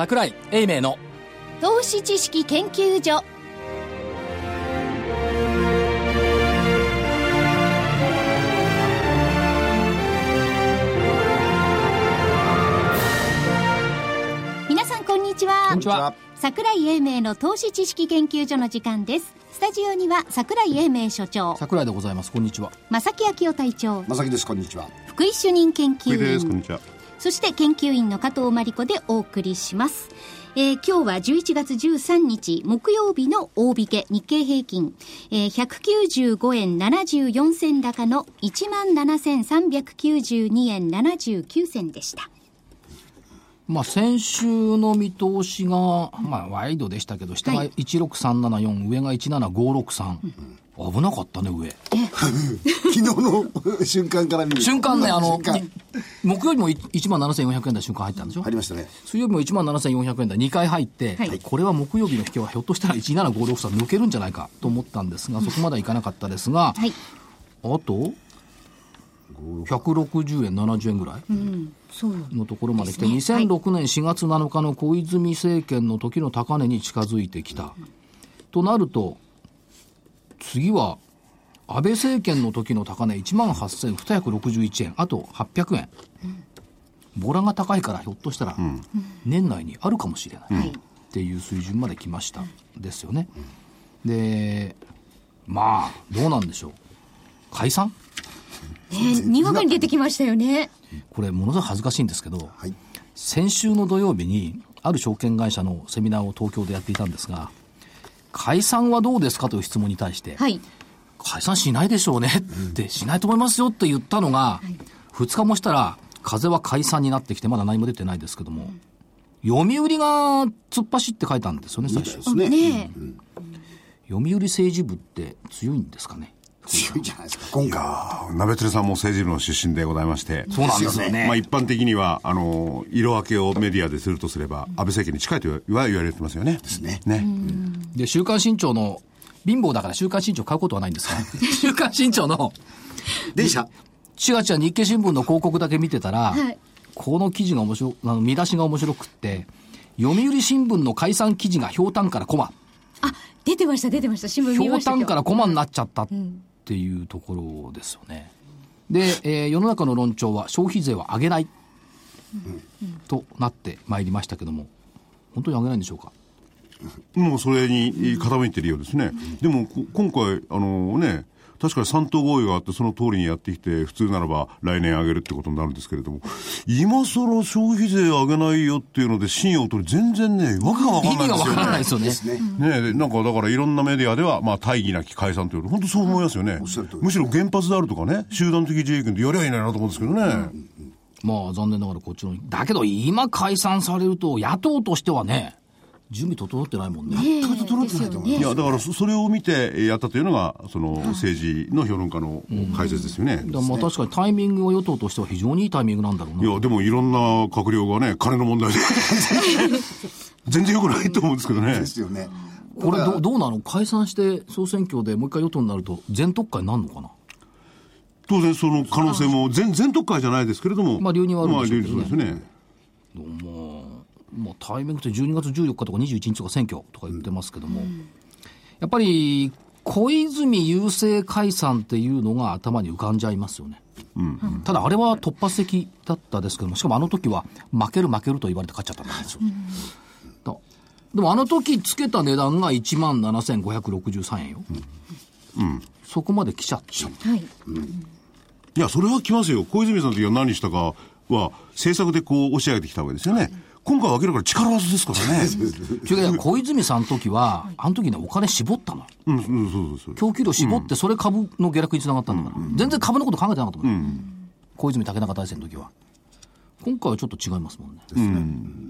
桜井英明の。投資知識研究所。皆さんこんにちは。こんにちは。桜井英明の投資知識研究所の時間です。スタジオには桜井英明所長。桜井でございます。こんにちは。正木昭夫隊長。まさきです。こんにちは。福井主任研究です。こん員にちはそして研究員の加藤真理子でお送りします。えー今日は11月13日木曜日の大引け日経平均、えー195円74銭高の17,392円79銭でした。まあ先週の見通しが、まあワイドでしたけど、下がはい16374、上が17563。危なかったね、上。昨日の瞬間から見る瞬間ね、あの木曜日も1万7400円台瞬間入ったんでしょ？入りましたね。水曜日も1万7400円台2回入って、はい。これは木曜日の引けはひょっとしたら17563抜けるんじゃないかと思ったんですが、そこまではいかなかったですが、はい。あと、160円、70円ぐらいそう。のところまで来て、ね。はい。2006年4月7日の小泉政権の時の高値に近づいてきた。となると、次は、安倍政権の時の高値1万8261円、あと800円。ボラが高いからひょっとしたら、年内にあるかもしれない。はいっていう水準まで来ました。ですよね。で、まあ、どうなんでしょう。解散？ね、にわかに出てきましたよね。これ、ものすごい恥ずかしいんですけど、はい先週の土曜日に、ある証券会社のセミナーを東京でやっていたんですが、解散はどうですかという質問に対して、はい。解散しないでしょうねって、しないと思いますよって言ったのが、2日もしたら、風は解散になってきて、まだ何も出てないですけども、読売が突っ走って書いたんですよね、最初。ですねね読売政治部って強いんですかね？強いじゃないですか今回。は鍋鶴さんも政治部の出身でございましてそうなんですよね。まあ一般的にはあの色分けをメディアでするとすれば安倍政権に近いとは言われてますよね。ですね。ね。で、週刊新潮の、貧乏だから週刊新潮買うことはないんですが、週刊新潮の、電車。4月は日経新聞の広告だけ見てたら、はい。この記事が面白あの見出しが面白くって、読売新聞の解散記事がひょうたんからコマ、あ、出てました、出てました。新聞ひょ見ました今日うたんからコマになっちゃったっていうところですよね。で、えー世の中の論調は消費税は上げない、となってまいりましたけども、本当に上げないんでしょうか？もうそれに傾いてるようですね、でもこ今回あのね確かに3党合意があって、その通りにやってきて、普通ならば来年上げるってことになるんですけれども、今更消費税上げないよっていうので、信用を取り、全然ね、わけがわかないんですよからないですよね。ねなんかだからいろんなメディアでは、まあ大義なき解散という、本当そう思いますよね。むしろ原発であるとかね、集団的自衛権でやりゃいいなと思うんですけどね。まあ残念ながらこっちの。だけど今解散されると野党としてはね、準備整ってないもんね。ねちょってないと思いいや、だからそそれを見てやったというのが、その政治の評論家の解説ですよね。だからまあ確かにタイミングは与党としては非常にいいタイミングなんだろうな。いや、でもいろんな閣僚がね、金の問題で。全然良くないと思うんですけどねで。すよねこれどどうなの？解散して総選挙でもう一回与党になると全特会になるのかな？当然その可能性も全、全特会じゃないですけれども。まあ留任はあるんでしょうけどねまあ留任そうですね。まあ、タイミングって12月14日とか21日とか選挙とか言ってますけども、やっぱり小泉郵政解散っていうのが頭に浮かんじゃいますよね。ただあれは突発的だったですけども、しかもあの時は負ける負けると言われて勝っちゃったんですよ。だでもあの時つけた値段が1万7563円よ。そこまで来ちゃって。はい。いや、それは来ますよ。小泉さんの時は何したかは、政策でこう押し上げてきたわけですよね。今回は明らかに力技ですからね。違う小泉さんの時は、あの時ね、お金絞ったの。うん、うん、そうそうそう。供給量絞って、それ株の下落につながったんだから。全然株のこと考えてなかったもん。小泉竹中大戦の時は。今回はちょっと違いますもんね。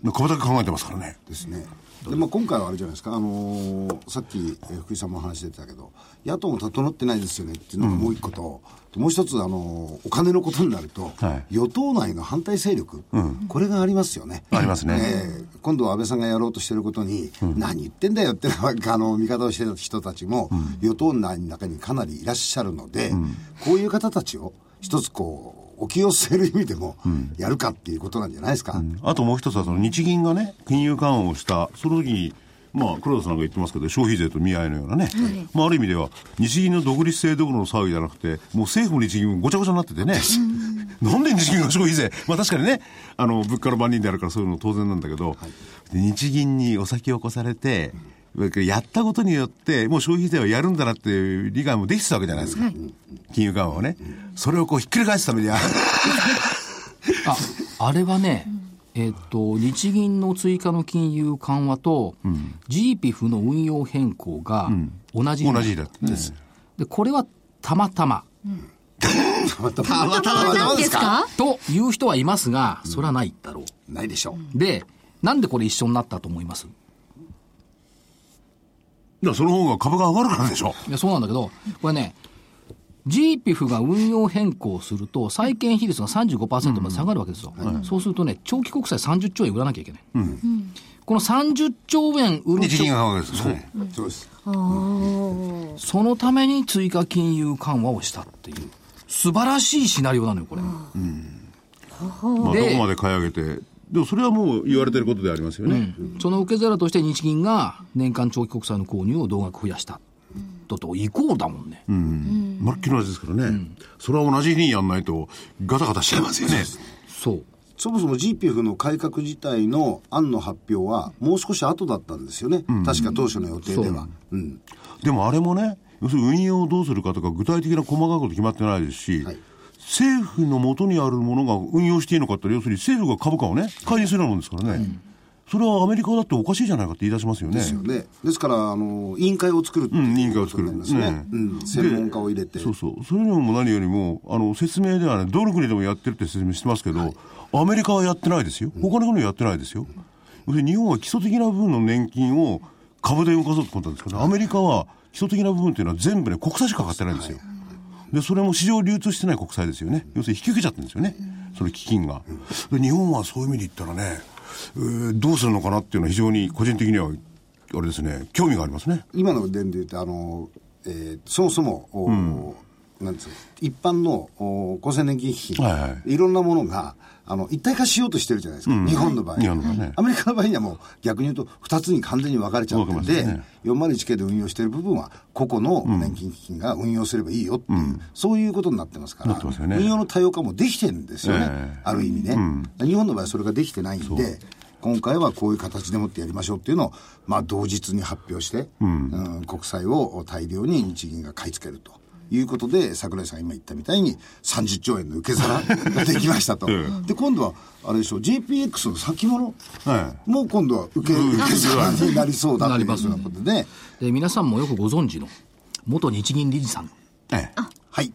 うん。株だけ考えてますからね。ですね。で、まあ、今回はあれじゃないですか、あのーさっき、えー福井さんも話出てたけど野党も整ってないですよねっていうのがもう一個と、もう一つ、あのーお金のことになると、はい。与党内の反対勢力、これがありますよね。ありますね。えー今度は安倍さんがやろうとしてることに、何言ってんだよってあの見方をしてる人たちも、与党内の中にかなりいらっしゃるので、こういう方たちを一つこう、置き寄せる意味でも、やるかっていうことなんじゃないですか。あともう一つは、その日銀がね、金融緩和をした、その時に、まあ、黒田さんが言ってますけど、消費税と見合いのようなね、まあ、ある意味では、日銀の独立性どころの騒ぎじゃなくて、もう政府も日銀もごちゃごちゃになっててね、なんで日銀が消費税、まあ確かにね、あの、物価の番人であるからそういうの当然なんだけど、で日銀にお先を越されて、やったことによって、もう消費税はやるんだなっていう理解もできてたわけじゃないですか。金融緩和をね。それをこうひっくり返すためには、あ、あれはね、えっと、日銀の追加の金融緩和と、GPF の運用変更が同じ日同じだってね。で、これはたまたま。たまたたまたまなんですか？という人はいますが、それはないだろう。ないでしょう。で、なんでこれ一緒になったと思います？いや、その方が株が上がるからでしょ。いや、そうなんだけど、これね、GPF が運用変更すると、債券比率が35%まで下がるわけですよ。そうするとね、長期国債30兆円売らなきゃいけない。この30兆円売る日銀が買うわけですよね。そうです。そのために追加金融緩和をしたっていう、素晴らしいシナリオなのよ、これ。まあ、どでこまで買い上げて。でもそれはもう言われてることでありますよね。その受け皿として日銀が年間長期国債の購入を同額増やした。ととイコールだもんね。まるっきり同じですからね。それは同じ日にやんないとガタガタしちゃいますよね。そう。そもそも GPF の改革自体の案の発表は、もう少し後だったんですよね。確か当初の予定では。うん。でもあれもね、要するに運用をどうするかとか具体的な細かいこと決まってないですし、はい政府の元にあるものが運用していいのかって要するに政府が株価をね、介入するようなもんですからね。それはアメリカだっておかしいじゃないかって言い出しますよね。ですよね。ですから、あの、委員会を作るっていううん委員会を作ることになりますねね。うん。専門家を入れて。そうそう。それよりも何よりも、あの、説明ではね、どの国でもやってるって説明してますけど、アメリカはやってないですよ。他の国はやってないですよ。要するに日本は基礎的な部分の年金を株で動かそうと思ったんですけど、アメリカは基礎的な部分っていうのは全部ね、国債しか買ってないんですよ。で、それも市場流通してない国債ですよね。要するに引き受けちゃってるんですよね。その基金が。で日本はそういう意味で言ったらね、えーどうするのかなっていうのは非常に個人的には、あれですね、興味がありますね。今の点で言うと、あの、えーそもそも、おなんですか一般のお厚生年金基金、はいはい。いろんなものが、あの、一体化しようとしてるじゃないですか、日本の場合。日本の場合ね。アメリカの場合にはもう逆に言うと、二つに完全に分かれちゃって分かて、れますね。401K で運用している部分は、個々の年金基金が運用すればいいよっていう、そういうことになってますから、ね。運用の多様化もできてるんですよね、ええ。ある意味ね、日本の場合はそれができてないんで、今回はこういう形でもってやりましょうっていうのを、まあ、同日に発表して、うん国債を大量に日銀が買い付けると。いうことで、桜井さん今言ったみたいに30兆円の受け皿 ができましたと。で、今度は、あれでしょう、JPX の先物？はも今度は受け、受け皿になりそうだというようなことで、で、皆さんもよくご存知の、元日銀理事さん。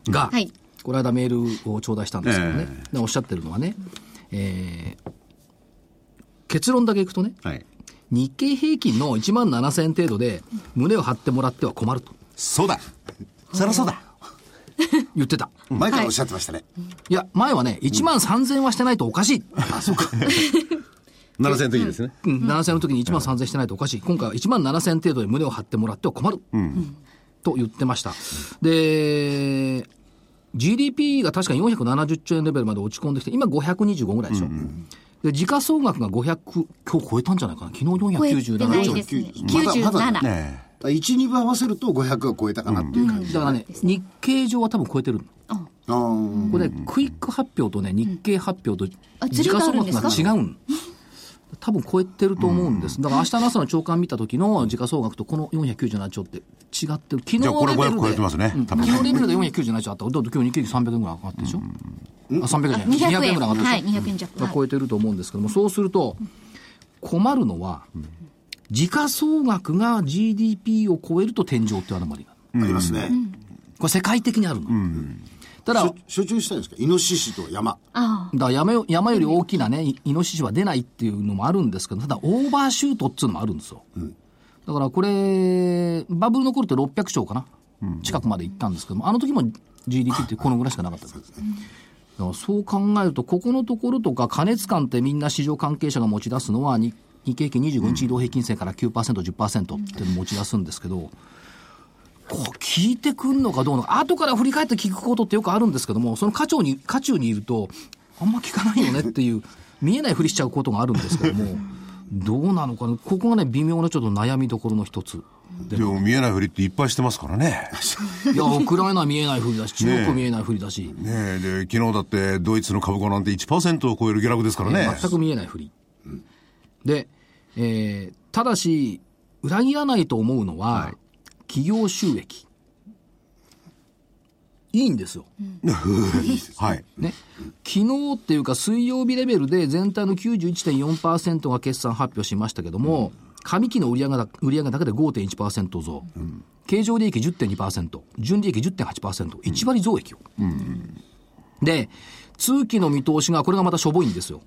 が、はい。この間メールを頂戴したんですけどね、えでおっしゃってるのはね、えー結論だけいくとね、はい。日経平均の1万7000円程度で胸を張ってもらっては困ると。そうだ。そりゃそうだ。言ってた。前からおっしゃってましたね。いや、前はね、1万3000円はしてないとおかしい。あ、そうか。7000円の時ですね。うん、7000円の時に1万3000円してないとおかしい。今回は1万7000円程度で胸を張ってもらっては困る。と言ってました。で、GDP が確かに470兆円レベルまで落ち込んできて、今525ぐらいでしょ。で、時価総額が500、今日超えたんじゃないかな。昨日超えて497兆円。ないですね。まだまだ97。ね1、2分合わせると500は超えたかなっていう感じ。だからね、日経上は多分超えてる。あーこれね、クイック発表とね、日経発表と時価総額が違うん。多分超えてると思うんです。だから明日の朝の朝刊見た時の時価総額とこの497兆って違ってる。昨日じゃあこれ500レベルで。超えてますねうん昨日レベルで497兆あったら、だって今日日経平均300円ぐらい上がってるでしょ？あ、300円じゃない。200 200円。円ぐらい上がってるでしょ？はい、200円超えてると思うんですけども、そうすると、困るのは、時価総額が GDP を超えると天井っていうアノマリがありますね。これ世界的にあるの。ただ、所所長したいんですか？イノシシと山。あだから山よ山より大きなね、イイノシシは出ないっていうのもあるんですけど、ただオーバーシュートっていうのもあるんですよ。だからこれ、バブルの頃って600兆かな、近くまで行ったんですけども、あの時も GDP ってこのぐらいしかなかったんです。そう考えると、ここのところとか、過熱感ってみんな市場関係者が持ち出すのは、日日経平均25日移動平均線から9%、10%っていうのを持ち出すんですけど、こう聞いてくんのかどうのか、後から振り返って聞くことってよくあるんですけども、その課長に、渦中にいると、あんま聞かないよねっていう、見えないふりしちゃうことがあるんですけども、どうなのかな、ここがね、微妙なちょっと悩みどころの一つ。でも見えないふりっていっぱいしてますからね。いや、ウクライナ見えないふりだし、中国見えないふりだし、ねえ、で、昨日だってドイツの株価なんて1%を超える下落ですからね。全く見えないふり。で、えーただし、裏切らないと思うのは、企業収益。いいん ですよ。はい。ね、昨日っていうか水曜日レベルで全体の91.4%が決算発表しましたけども、上期の売上高売上高で5.1%増、経常利益10.2%、純利益10.8%、1割増益を。で、通期の見通しが、これがまたしょぼいんですよ。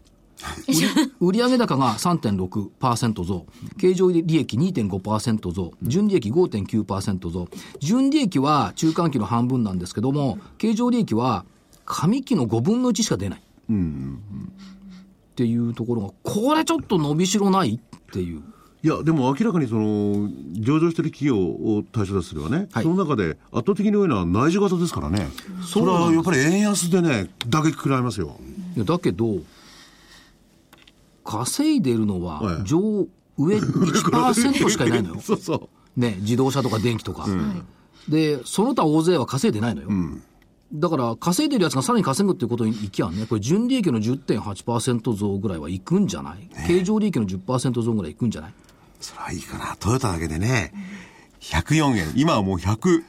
売 売上高が3.6%増、経常利益2.5%増、純利益5.9%増、純利益は中間期の半分なんですけども、経常利益は上期の5分の1しか出ない。っていうところが、これちょっと伸びしろないっていう。いや、でも明らかにその、上場してる企業を対象とすればね、はいその中で圧倒的に多いのは内需型ですからね。それはやっぱり円安でね、打撃食らいますよ。だけど、稼いでるのははい上、上1%しかいないのよ。そうそう。ね、自動車とか電気とか。で、その他大勢は稼いでないのよ。だから、稼いでるやつがさらに稼ぐっていうことにいきゃね、これ、純利益の10.8%増ぐらいはいくんじゃない、経常利益の10%増ぐらいいくんじゃない？それはいいかな。トヨタだけでね、104円。今はもう110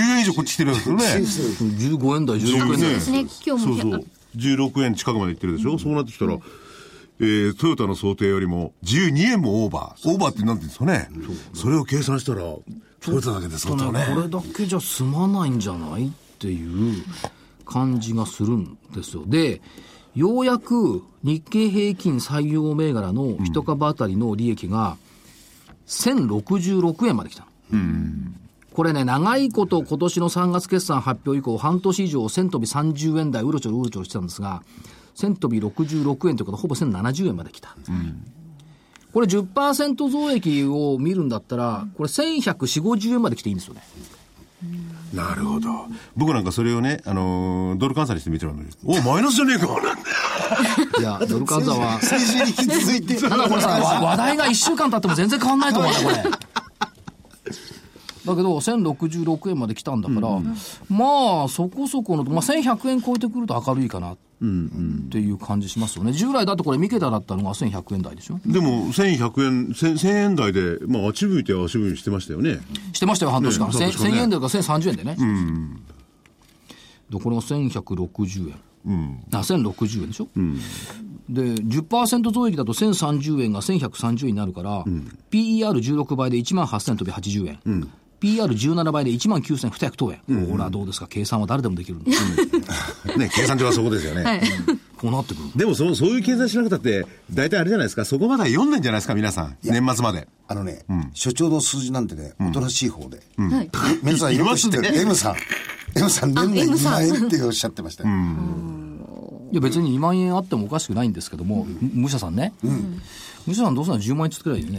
円以上こっち来てるんですよね。?15 円台、16円台。ですね今日もそうそう。16円近くまでいってるでしょ、そうなってきたら、えートヨタの想定よりも12円もオーバー。オーバーってなんて言うんですかね。それを計算したら、トヨタだけで相当ね。これだけじゃ済まないんじゃないっていう感じがするんですよ。で、ようやく日経平均採用銘柄の一株当たりの利益が1066円まで来たの。これね、長いこと今年の3月決算発表以降、半年以上、1000飛び30円台、うろちょろうろちょろしてたんですが、1000飛び66円ということで、ほぼ1070円まで来た。これ10%増益を見るんだったら、これ1140、50円まで来ていいんですよね。なるほど。僕なんかそれをね、あのードル換算にしてみてるのに、おマイナスじゃねえか。いや、ドル換算は。先週に引き続いて。ただこれさ、わ話題が1週間経っても全然変わんないと思うんだよ、これ。だけど、1066円まで来たんだから、まあ、そこそこの、まあ、1100円超えてくると明るいかなっていう感じしますよね。従来だとこれ、三桁だったのが1100円台でしょ。でも、1100円、1000 1000円台で、まあ、足吹いて足踏みしてましたよね。してましたよ、半年間。ね1000半年間ね1000円台から1030円でね。で、これが1160円。あ、1060円でしょ、で、10%増益だと1030円が1130円になるから、PER16 倍で1万8000飛び80円。PR17 倍で1万9200等円。ほら、どうですか？計算は誰でもできるんです。ね、計算上はそこですよね。こうなってくる。でもそ、そういう計算しなくたって、大体あれじゃないですか、そこまでは読んでんじゃないですか、皆さん。年末まで。あのね、所長の数字なんてね、おとなしい方で。はい。皆さんよく知ってる、M さん。M さん、年内 M 2さん万円っておっしゃってましたよ。いや、別に2万円あってもおかしくないんですけども、武者さんね。武者さんどうせなら10万円作ればいい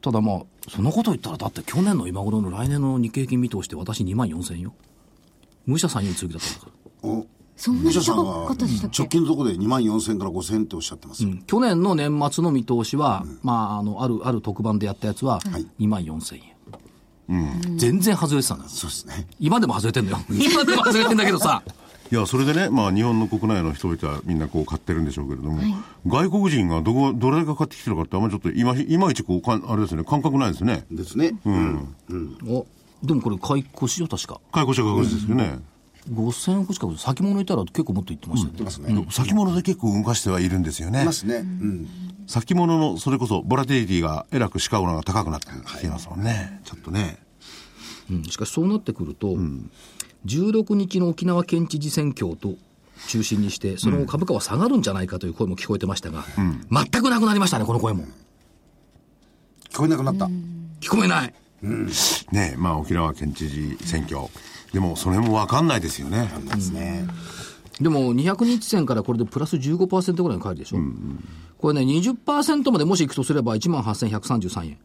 ただまあ、そのこと言ったら、だって去年の今頃の来年の日経平均見通して私2万4000円よ。武者さんより強気だったんだから。おそんなに高はかったでしたっけ？直近のところで2万4000から5000っておっしゃってますよ。去年の年末の見通しは、まあ、あの、ある、ある特番でやったやつは、い2万4000円。全然外れてたんだよ。そうですね。今でも外れてんだよ。今でも外れてんだけどさ。いや、それでね、まあ、日本の国内の人々はみんなこう買ってるんでしょうけれども、外国人がどこ、どれだけ買ってきてるかって、あんまりちょっといまいまいちこうかん、あれですね、感覚ないですね。ですね。うん。おでもこれ買い越しよ、確か。買い越しは確実ですよね。5000億しか先物いたら結構もっと言ってましたよね。ますね。先物で結構動かしてはいるんですよねいま。すね。うん。先物の、それこそ、ボラティリティがえらくシカゴのが高くなってきてますもんね。ちょっとね。うんしかしそうなってくると、16日の沖縄県知事選挙と中心にして、その後株価は下がるんじゃないかという声も聞こえてましたが、全くなくなりましたね、この声も。聞こえなくなった。聞こえない。ねまあ、沖縄県知事選挙。でも、それもわかんないですよね。ですね。でも200日線からこれでプラス15%ぐらいに変えるでしょ。これね、20%までもしいくとすれば1万8133円。い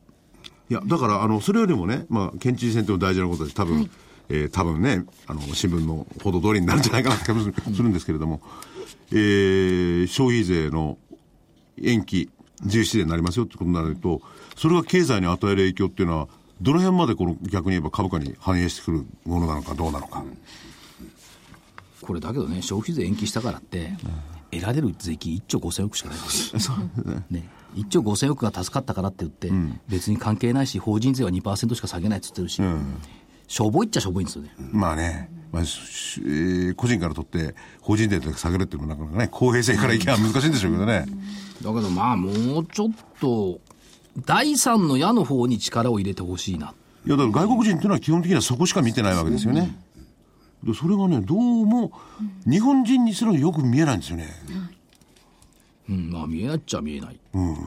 いや、だから、あの、それよりもね、まあ、県知事選って大事なことで、多分、はい、えー、多分ね、あの、新聞の報道通りになるんじゃないかなって気 もするんですけれども、えー、消費税の延期、17年になりますよってことになると、それが経済に与える影響っていうのは、どの辺までこの逆に言えば株価に反映してくるものなのかどうなのか。これだけどね、消費税延期したからって、得られる税金1兆5000億しかないです。ね。ね。1兆5000億が助かったからって言って、うん、別に関係ないし、法人税は2%しか下げないって言ってるし、うん、しょぼいっちゃしょぼいんですよね。まあね、まあえー、個人からとって、法人税で下げるっていうのは、なかなかね、公平性からいけば難しいんでしょうけどね。だけどまあ、もうちょっと、第三の矢の方に力を入れてほしいな。いや、だから外国人っていうのは基本的にはそこしか見てないわけですよね。でそれがね、どうも、日本人にすらよく見えないんですよね。うん、まあ見えないっちゃ見えない。うん。よ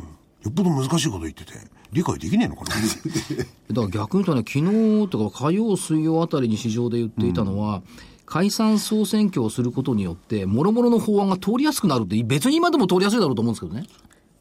っぽど難しいこと言ってて、理解できねえのかな。だから逆に言うとね、昨日とか火曜、水曜あたりに市場で言っていたのは、うん、解散総選挙をすることによって、もろもろの法案が通りやすくなるって、別に今でも通りやすいだろうと思うんですけどね。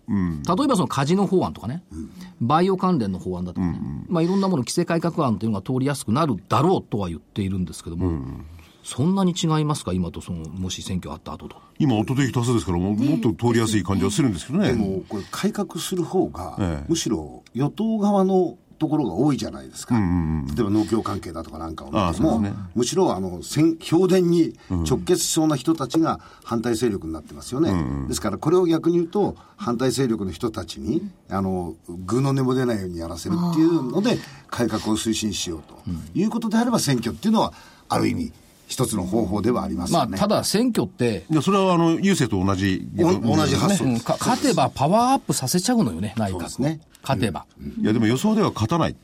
うん、例えばそのカジノ法案とかね、うん、バイオ関連の法案だとかね、うんうん、まあ、いろんなもの、規制改革案というのが通りやすくなるだろうとは言っているんですけども、うんそんなに違いますか、今とその、もし選挙あった後と。今、音的多数ですからも、もっと通りやすい感じはするんですけどね。でも、これ、改革する方が、ええ、むしろ与党側のところが多いじゃないですか、うんうんうん、例えば農協関係だとかなんかを見ても、ね、むしろあの評伝に直結しそうな人たちが反対勢力になってますよね、うんうん、ですからこれを逆に言うと、反対勢力の人たちに、あの具の根も出ないようにやらせるっていうので、改革を推進しようということであれば、選挙っていうのは、ある意味、一つの方法ではあります、ね、まあ、ただ選挙って、いやそれはあの郵政と同じ、同じ発想、ね、勝てばパワーアップさせちゃうのよね、内閣ね。勝てば、うん、いや、でも予想では勝たない。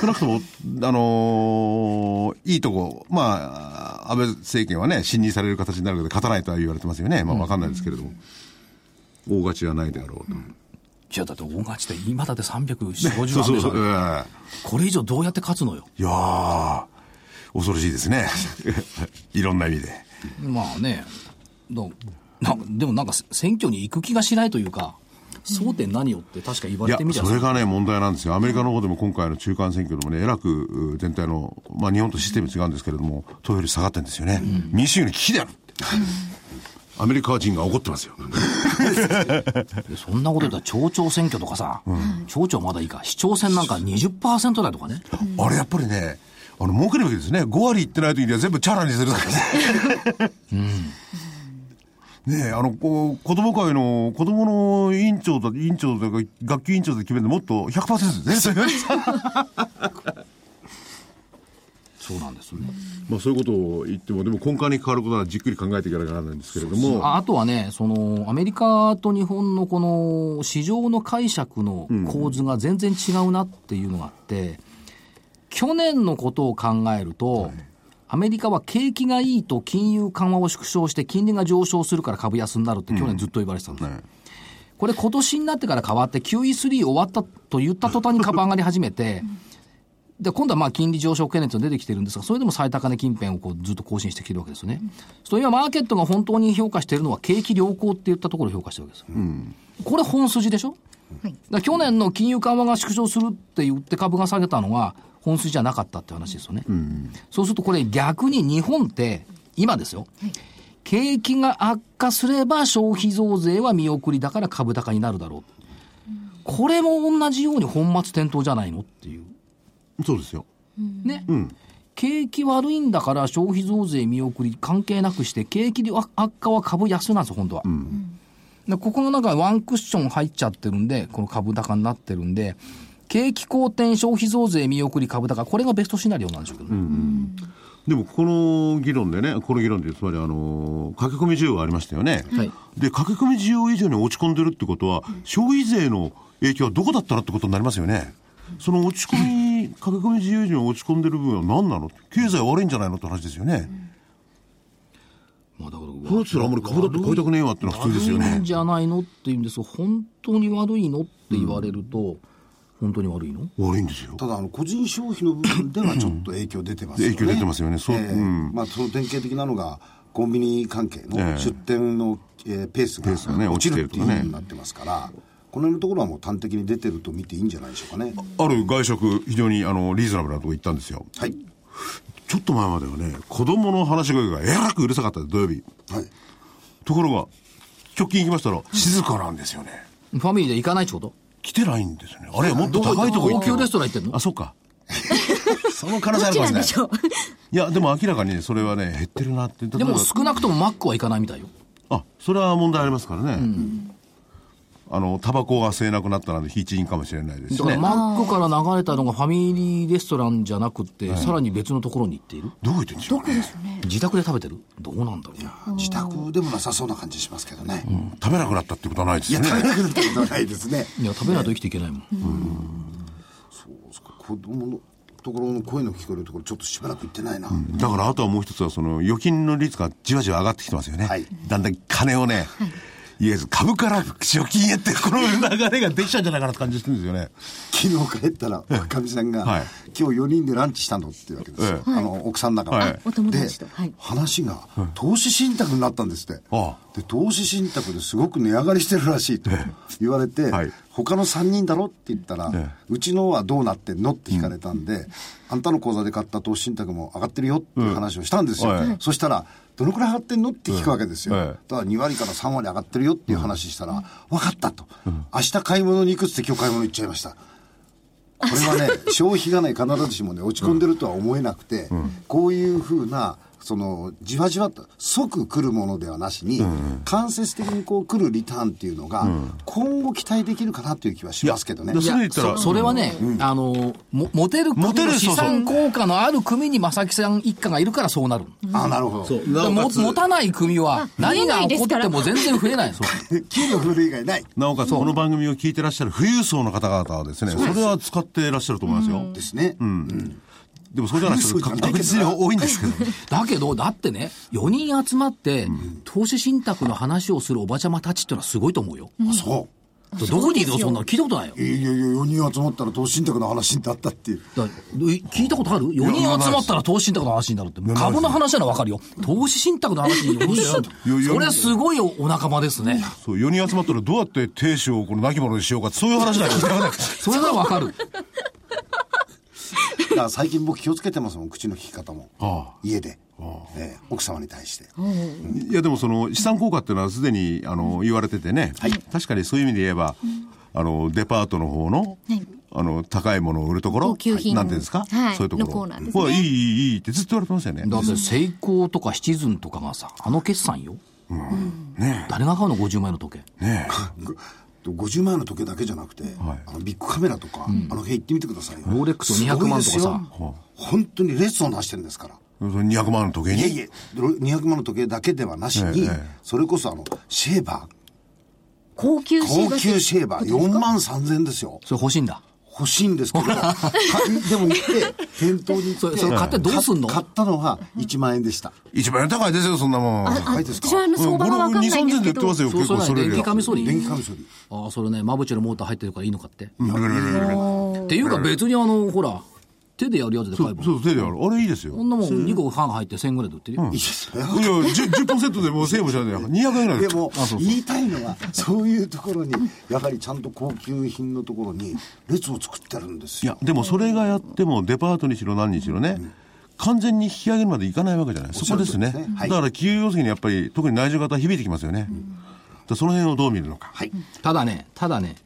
少なくとも、あのー、いいとこ、まあ、安倍政権はね、信任される形になるけど、勝たないとは言われてますよね。まあ、わかんないですけれども。大勝ちはないであろうと。いや、だって大勝ちって今だって340、50 そうそうそう、えー、これ以上どうやって勝つのよ。いやー。恐ろしいですね。いろんな意味で。まあね、なでもなんか選挙に行く気がしないというか、争点何よって確か言われてみたそれがね、問題なんですよ。アメリカの方でも今回の中間選挙でもね、えらく全体の、まあ日本とシステム違うんですけれども、投票率下がってるんですよね。うん、民主主義の危機であるって。アメリカ人が怒ってますよ。そんなこと言ったら町長選挙とかさ、うん、町長まだいいか、市長選なんか20%台とかね。あれやっぱりね、あの、儲けるわけですね。5割いってない時には全部チャラにするからね。うん。ねえ、あの、こう、子供会の、子供の委員長と、委員長とか、学級委員長で決めるのもっと100%ですね。そうなんですね。まあそういうことを言っても、でも根幹に変わることはじっくり考えていかなきゃならないんですけれども。あとはね、その、アメリカと日本のこの市場の解釈の構図が全然違うなっていうのがあって、去年のことを考えると、はい、アメリカは景気がいいと金融緩和を縮小して金利が上昇するから株安になるって去年ずっと言われてたんです、うんね、これ今年になってから変わって QE3 終わったと言った途端に株上がり始めて、で、今度はまあ金利上昇懸念と出てきてるんですが、それでも最高値近辺をこうずっと更新してきてるわけですよね。そう、今マーケットが本当に評価しているのは景気良好って言ったところを評価してるわけですよ。うん、これ本筋でしょ、はい、去年の金融緩和が縮小するって言って株が下げたのは、本筋じゃなかったって話ですよね。うん、そうするとこれ逆に日本って、今ですよ。はい景気が悪化すれば消費増税は見送りだから株高になるだろう。これも同じように本末転倒じゃないのっていう。そうですよ。ね。うん。景気悪いんだから消費増税見送り関係なくして、景気悪化は株安なんですよ、本当は。うん、でここの中ワンクッション入っちゃってるんで、この株高になってるんで、景気好転、消費増税見送り株高、これがベストシナリオなんでしょうけどね。うんうんでも、この議論でね、この議論で、つまり、あの、駆け込み需要がありましたよね。はい。で、駆け込み需要以上に落ち込んでるってことは、消費税の影響はどこだったのってことになりますよね。その落ち込み、駆け込み需要以上に落ち込んでる部分は何なの？経済悪いんじゃないのって話ですよね。まあだから、そうやったらあんまり株だって買いたくねえわってのは普通ですよね。悪いんじゃないのって言うんです本当に悪いのって言われると、うん本当に悪いの？悪いんですよ。ただ、あの、個人消費の部分ではちょっと影響出てますよね。影響出てますよね。そう。えー、うん、まあ、その典型的なのが、コンビニ関係の出店の、えー、ペースが、ね、落ちるっていうふうになってますから、この辺のところはもう端的に出てると見ていいんじゃないでしょうかね。ある外食、非常にあのリーズナブルなとこ行ったんですよ。はい。ちょっと前まではね、子供の話し声がえらくうるさかったです、土曜日。はい。ところが、直近行きましたら、静かなんですよね。ファミリーで行かないってこと？来てないんですよね。あれ、もっと高いとこ行って高級レストラン行ってんの？あ、そうか。その可能性あどるかもしれない。いや、でも明らかにね、それはね、減ってるなって。でも少なくともマックは行かないみたいよ。あ、それは問題ありますからね。あの、タバコが吸えなくなったので、非一因かもしれないですしね。マックから流れたのがファミリーレストランじゃなくて、さらに別のところに行っているどこ行ってんでしょうね。自宅で食べてる？どうなんだろうな。自宅でもなさそうな感じしますけどね。食べなくなったってことはないですいや、よね。食べなくなったことはないですね。いや、食べないと生きていけないもん。子供のところの声の聞こえるところ、ちょっとしばらく行ってないな。だからあとはもう一つは、その預金の率がじわじわ上がってきてますよね。はいだんだん金をね、いわゆる株から預金へって、この流れができちゃうんじゃないかなって感じしてるんですよね。昨日帰ったら、かみさんが、はい。今日4人でランチしたのっていうわけですよ。えあの、奥さんの中で。話が、投資信託になったんですって。あで、投資信託ですごく値上がりしてるらしいと言われて、はい。他の3人だろって言ったら、ええ。うちのはどうなってんのって聞かれたんで、あんたの口座で買った投資信託も上がってるよっていう話をしたんですよ。そしたら、どのくらい上がってんの？って聞くわけですよ。ええだから2割から3割上がってるよっていう話したら、分かったと。明日買い物に行くって今日買い物行っちゃいました。これはね、消費がね、必ずしもね、落ち込んでるとは思えなくて、こういうふうな、その、じわじわと、即来るものではなしに、間接的にこう来るリターンっていうのが、今後期待できるかなという気はしますけどね。いやそそそれはね、あの、もモテる組モテるの資産効果のある組に正木さん一家がいるからそうなる。あ、なるほど。も持たない組は何が起こっても全然増えない。そ う給料振る以外ない。なおかつ、この番組を聞いてらっしゃる富裕層の方々はですね、それは使ってらっしゃると思いますよ。ですね。でもそうじゃない人富裕層じゃないけどな確実に多いんですけど。だけど、だってね、4人集まって、投資信託の話をするおばちゃまたちってのはすごいと思うよ。あそう。どこにいるの？そんなの聞いたことないよ。いやいやいや、4人集まったら投資信託の話になったっていう。聞いたことある ?4 人集まったら投資信託の話になるって。株の話ならわかるよ。投資信託の話に4人集まるそれすごいお仲間ですね。そう、4人集まったらどうやって亭主をこの亡き者にしようかそういう話なんですよ。それならわかる。だから最近僕気をつけてますもん、口の利き方も。ああ。家で。ええ奥様に対して。いやでもその資産効果っていうのはすでにあの言われててね、確かにそういう意味で言えば、あのデパートの方の、あの高いものを売るところ高級品。なんていうんですか、はい。そういうところ。のコーナーですね。はいいいいいいいってずっと言われてますよね。だって、セイコーとかシチズンとかがさ、あの決算よ。ね誰が買うの ?50 万円の時計。え。ねご50万円の時計だけじゃなくて、あのビッグカメラとか、あの辺行ってみてくださいよ。ローレックス200万とかさ。本当に列をなしてるんですから。え200万の時計に？いえいえ、200万の時計だけではなしに、ええそれこそあの、シェーバ高級ー、高級シェーバー、4万3000円ですよ。それ欲しいんだ。欲しいんですけど、かでも行って、店頭に行って、それ買ってどうすんの？か買ったのは1万円でした。一番高いですよそんなもん。あ高いですか？私は相場がわかんないんです2 3 0 0けどで売ってますよそうそれね、電結構それより気カミソリ電気カミソリ。ああ、それね、マブチェのモーター入ってるからいいのかって。っていうか別にあの、ほら、手でやるやつで買えば。そう手でやる。あれいいですよ。こんなもん2個半入って1000円ぐらいで売ってるよ。いいですねいや 10%, 10セットでもうセーブしちゃうんだよ200円ぐらいで。も、言いたいのは、そういうところに、やはりちゃんと高級品のところに、列を作ってるんですよ。いやでもそれがやってもデパートにしろ何にしろね、完全に引き上げるまでいかないわけじゃない。そこですね。すね。はい。だから企業要請にやっぱり特に内需型は響いてきますよね、だからその辺をどう見るのか、はい。ただね、ただね、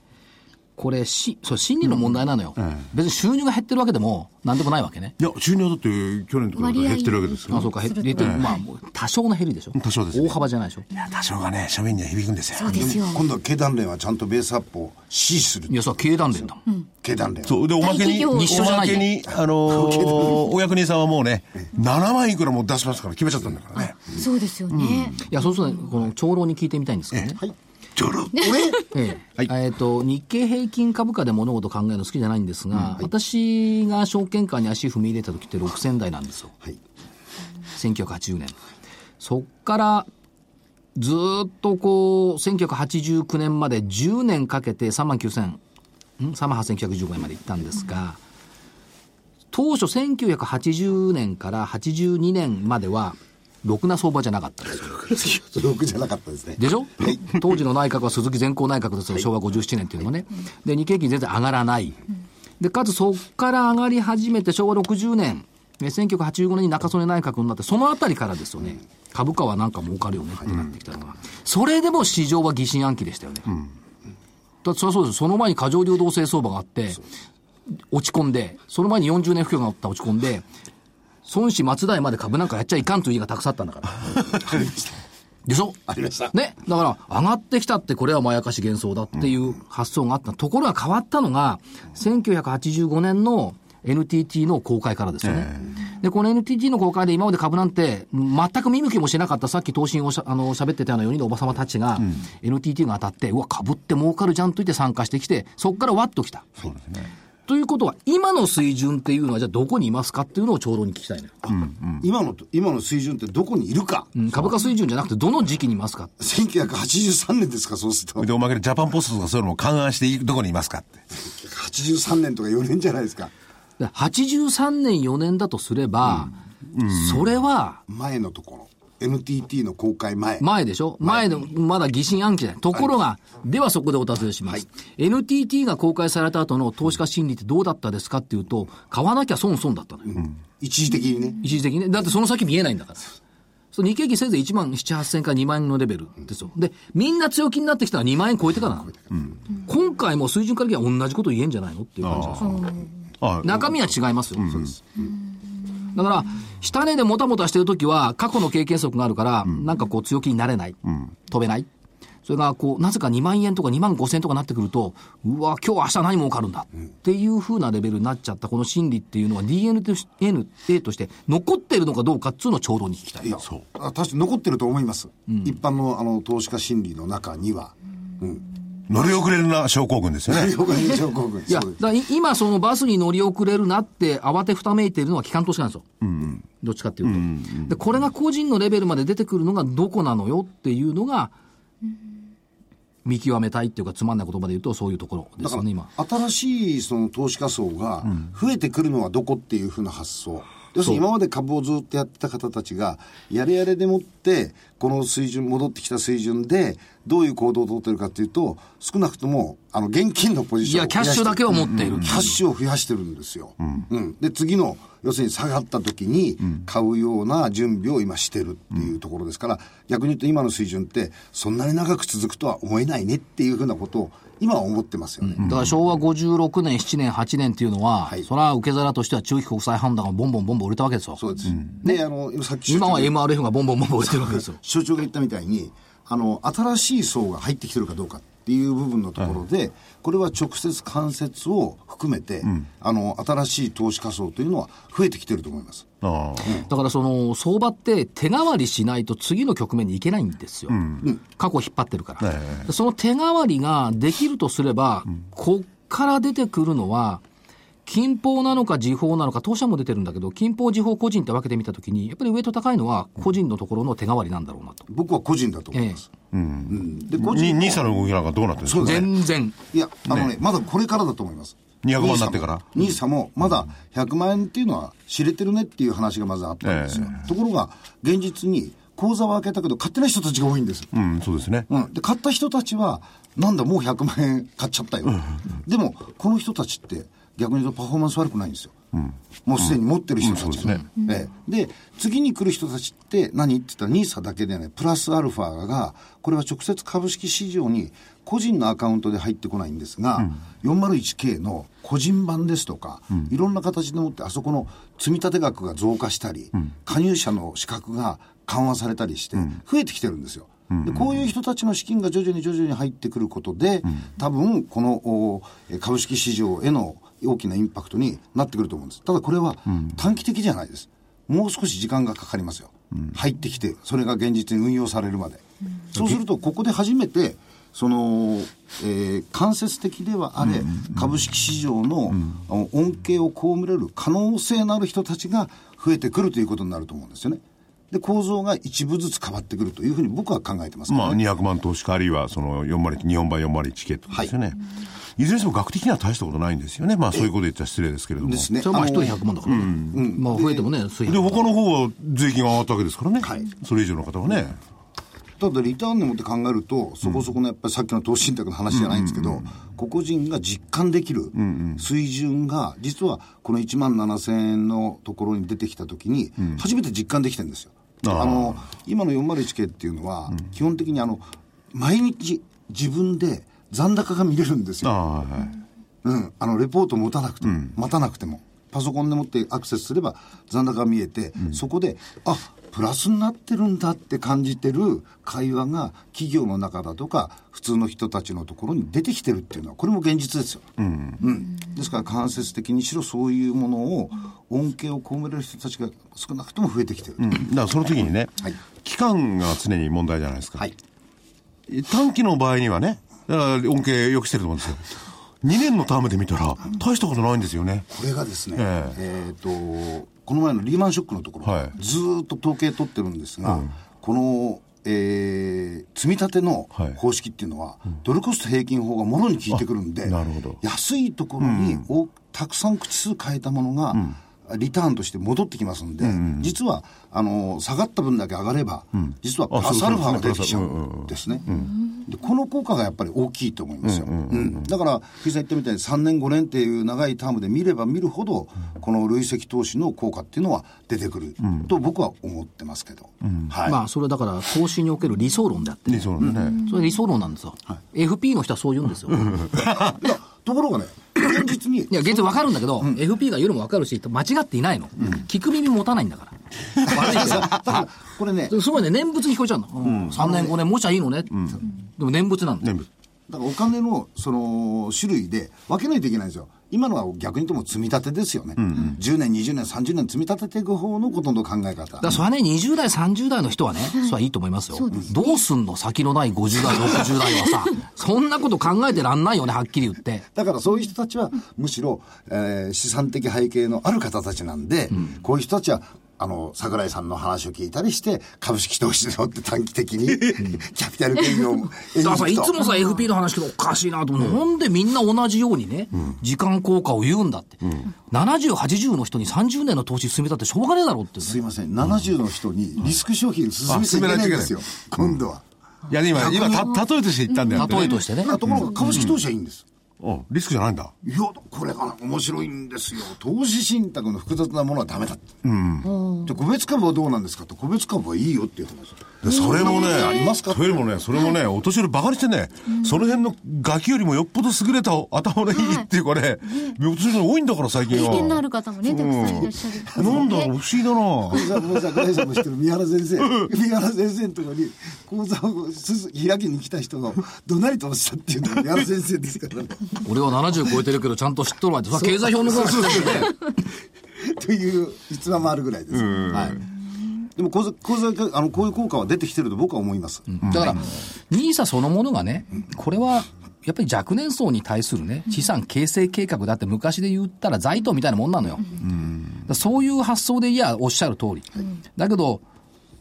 これし、そう、心理の問題なのよ。別に収入が減ってるわけでも、なんでもないわけね。いや収入はだって去年とか減ってるわけですよあ、そうか、減ってる。まあ、多少の減りでしょ。多少ですね大幅じゃないでしょ。いや多少がね庶民には響くんですよそうですよ今度は経団連はちゃんとベースアップを支持するい。や、それは経団連だもん。経団連は。そうでおまけにおまけにあのー お役人さんはもうね7万いくらも出しますから決めちゃったんだからねそうですよね、いや、そうするとね、この長老に聞いてみたいんですけどね。はい。ちょろ えええっと、日経平均株価で物事考えるの好きじゃないんですが、私が証券会に足踏み入れた時って6000台なんですよ。はい。1980年。そっから、ずーっとこう、1989年まで10年かけて3万9000、ん ?3 万8915円まで行ったんですが、当初1980年から82年までは、ろくな相場じゃなかったんですよ。ろくじゃなかったですね。でしょ、当時の内閣は鈴木善光内閣ですよ、昭和57年っていうのはね。で、日経平均全然上がらない。で、かつそこから上がり始めて昭和60年、え1985年に中曽根内閣になって、そのあたりからですよね、株価はなんか儲かるよねってなってきたのは。それでも市場は疑心暗鬼でしたよね。だそりゃそうです。その前に過剰流動性相場があって、落ち込んで、その前に40年不況があった落ち込んで、孫子松代まで株なんかやっちゃいかんという家がたくさんあったんだから。でしょ？ありました。ね。だから、上がってきたってこれはまやかし幻想だっていう発想があった。ところが変わったのが、1985年の NTT の公開からですよね。で、この NTT の公開で今まで株なんて、全く見向きもしなかった、さっき投信をしゃあの喋ってたような4人のおばさまたちが、NTT が当たって、うわ、株って儲かるじゃんと言って参加してきて、そこからわっときた。そうですね。ということは、今の水準っていうのは、じゃあどこにいますかっていうのを長老に聞きたいのよ。今の、今の水準ってどこにいるか。うん株価水準じゃなくて、どの時期にいますか1983年ですか、そうすると。で、おまけでジャパンポストとかそういうのも勘案していどこにいますかって。83年とか4年じゃないですか。で83年、4年だとすれば、それは前のところ。NTT の公開前。前でしょ？前で、まだ疑心暗鬼じゃない。ところが、ではそこでお尋ねします。NTT が公開された後の投資家心理ってどうだったですかっていうと、買わなきゃ損損だったのよ。一時的にね。一時的にね。だってその先見えないんだから。そう日経平均せいぜい1万7、8000から2万円のレベルですよ。で、みんな強気になってきたら2万円超えてからなの今回も水準から言えば同じこと言えんじゃないのっていう感じです中身は違いますよ。そうです。だから、下値でもたもたしてるときは、過去の経験則があるから、なんかこう強気になれない。飛べない。それが、こう、なぜか2万円とか2万5千とかなってくると、うわ、今日明日何儲かるんだ。っていう風なレベルになっちゃったこの心理っていうのは DNA とし DNA として残ってるのかどうかっつうのをちょうどに聞きたい。いや、あ確かに残ってると思います。一般のあの投資家心理の中には。乗り遅れるな症候群ですよね。横に上皇軍。いや、そうですだからい今そのバスに乗り遅れるなって慌てふためいているのは機関投資家なんですよ。どっちかっていうと、で、これが個人のレベルまで出てくるのがどこなのよっていうのが、見極めたいっていうかつまんない言葉で言うとそういうところですよね、今。新しいその投資家層が増えてくるのはどこっていうふうな発想。要するに今まで株をずっとやってた方たちが、やれやれでもって、この水準、戻ってきた水準で、どういう行動をとってるかっていうと、少なくとも、あの、現金のポジションをいや、キャッシュだけを持っている。キャッシュを増やしてるんですよ。うん。で、次の、要するに下がった時に買うような準備を今してるっていうところですから、逆に言うと今の水準って、そんなに長く続くとは思えないねっていうふうなことを、今は思ってますよね。だから昭和56年、7年、8年っていうのは、はいそれは受け皿としては中期国債判断がボンボンボンボン売れたわけですよ。そうです。で、あの、今さっき今は MRF がボンボンボンボン売れてるわけですよ。所長が言ったみたいに、あの、新しい層が入ってきてるかどうかっていう部分のところで、これは直接関節を含めて、あの、新しい投資家層というのは増えてきてると思います。だからその相場って手代わりしないと次の局面に行けないんですよ。過去を引っ張ってるから。その手代わりができるとすれば、こっから出てくるのは、金報なのか時報なのか、当社も出てるんだけど、金報、時報、個人って分けてみたときに、やっぱり上と高いのは個人のところの手代わりなんだろうなと。僕は個人だと思います。うん。で、個人ニーサの動きなんかどうなってるんですか？ね全然。いや、あのね、まだこれからだと思います。200万になってから？ニーサも、まだ100万円っていうのは知れてるねっていう話がまずあったんですよ。ところが、現実に、口座は開けたけど、買ってない人たちが多いんです。うん、そうですね。うん。で、買った人たちは、なんだ、もう100万円買っちゃったよ。でも、この人たちって、逆に言うとパフォーマンス悪くないんですよ。もうすでに持ってる人たち、うんそうですええ。で、次に来る人たちって何って言ったら、ニーサだけでね、プラスアルファが、これは直接株式市場に個人のアカウントで入ってこないんですが、401K の個人版ですとか、いろんな形でもって、あそこの積み立て額が増加したり、加入者の資格が緩和されたりして、増えてきてるんですよ。でこういう人たちの資金が徐々に徐々に入ってくることで、多分この株式市場への大きなインパクトになってくると思うんです。ただこれは短期的じゃないです。もう少し時間がかかりますよ。入ってきて、それが現実に運用されるまで。そうすると、ここで初めて、その、えー間接的ではあれ、株式市場の恩恵を被れる可能性のある人たちが増えてくるということになると思うんですよね。で、構造が一部ずつ変わってくるというふうに僕は考えてます、まあ、200万投資家あるいはその401日本版401系ってことですよね。いずれにしても額的には大したことないんですよね。まあそういうこと言っちゃ失礼ですけれども。ですね。それはまあ一の人100万だからね。まあ増えてもね、数で。他の方は税金が上がったわけですからね。はいそれ以上の方はね。ただリターンでもって考えると、そこそこのやっぱりさっきの投資信託の話じゃないんですけど、個々人が実感できる水準が、実はこの1万7000円のところに出てきたときに、初めて実感できてるんですよ。あの今の 401K っていうのは、基本的にあの毎日自分で残高が見れるんですよ。はい。うん、あのレポート持たなくても、待たなくても、パソコンでもってアクセスすれば残高が見えて、そこで、あプラスになってるんだって感じてる会話が企業の中だとか、普通の人たちのところに出てきてるっていうのは、これも現実ですよ。うんですから間接的にしろそういうものを、恩恵を被れる人たちが少なくとも増えてきてる。うん。だからその時にね、はい期間が常に問題じゃないですか。はい。短期の場合にはね、だから恩恵よくしてると思うんですよ。2年のタームで見たら、大したことないんですよね。これがですね、ええ。っ、と、この前のリーマンショックのところ、はい。ずーっと統計取ってるんですが、この、えー積み立てのはい。方式っていうのは、ドルコスト平均法がもろに効いてくるんで、あなるほど。安いところに、おたくさん口数変えたものが、リターンとして戻ってきますんで、実はあの下がった分だけ上がれば、実はプラスアルファが出てきちゃうんですね。でこの効果がやっぱり大きいと思いますよ。うんだから、藤井さん言ったみたいに3年、5年っていう長いタームで見れば見るほど、この累積投資の効果っていうのは出てくると僕は思ってますけど。はい。まあそれはだから投資における理想論であって、ね、そうなんだね。それ理想論なんですよ。FP の人はそう言うんですよ。ところがね、現実にいや、現実わかるんだけど、FP が言うのもわかるし、間違っていないの。聞く耳持たないんだから。悪いですよ。だから、これね、すごいね、念仏に聞こえちゃうの。うん、3年、5年、もうちゃいいのね。でも念仏なんだよ。全部。だからお金のその種類で分けないといけないんですよ。今のは逆に言っても積み立てですよね。10年、20年、30年積み立てていく方のことの考え方だか。らそれはね、20代、30代の人はね、それはいいと思いますよ。どうすんの？先のない50代、60代はさ、そんなこと考えてらんないよね、はっきり言って。だからそういう人たちは、むしろ、えー資産的背景のある方たちなんで、こういう人たちは、あの、桜井さんの話を聞いたりして、株式投資でよって短期的に、キャピタルゲインを さ、いとつもさ、FP の話けどおかしいなと思う。なんでみんな同じようにね、時間効果を言うんだって。70、80の人に30年の投資進めたってしょうがねえだろうってね。すいません、70の人にリスク商品進めちゃいけないんですよ、今度は。いや、今、今、た、例えとして言ったんだよ。例えとしてね。ところが株式投資はいいんです。うんリスクじゃないんだ。いや、これがな面白いんですよ。投資信託の複雑なものはダメだって。じゃあ個別株はどうなんですか？と、個別株はいいよっていう話。でそれもね、ありますか？それもね、それもね、お年寄りバカにしてね、その辺のガキよりもよっぽど優れた頭のいいっていうかね、お年寄り多いんだから最近は。経験のある方もね、たくさんいらっしゃる。なんだろう、不思議だな。ごめんなさんの知ってる三原先生。三原先生のところに講座を開きに来た人が、どなりとおっしゃっていうのが三原先生ですから、ね。俺は70超えてるけど、ちゃんと知っとるわって。さ、経済表のこと知ってるよね。という逸話もあるぐらいです。はい。でも講座、講座が、あの、こういう効果は出てきてると僕は思います。だから、ニーサそのものがね、これは、やっぱり若年層に対するね、資産形成計画だって昔で言ったら財党みたいなもんなのよ。だからそういう発想でいや、おっしゃる通り。だけど、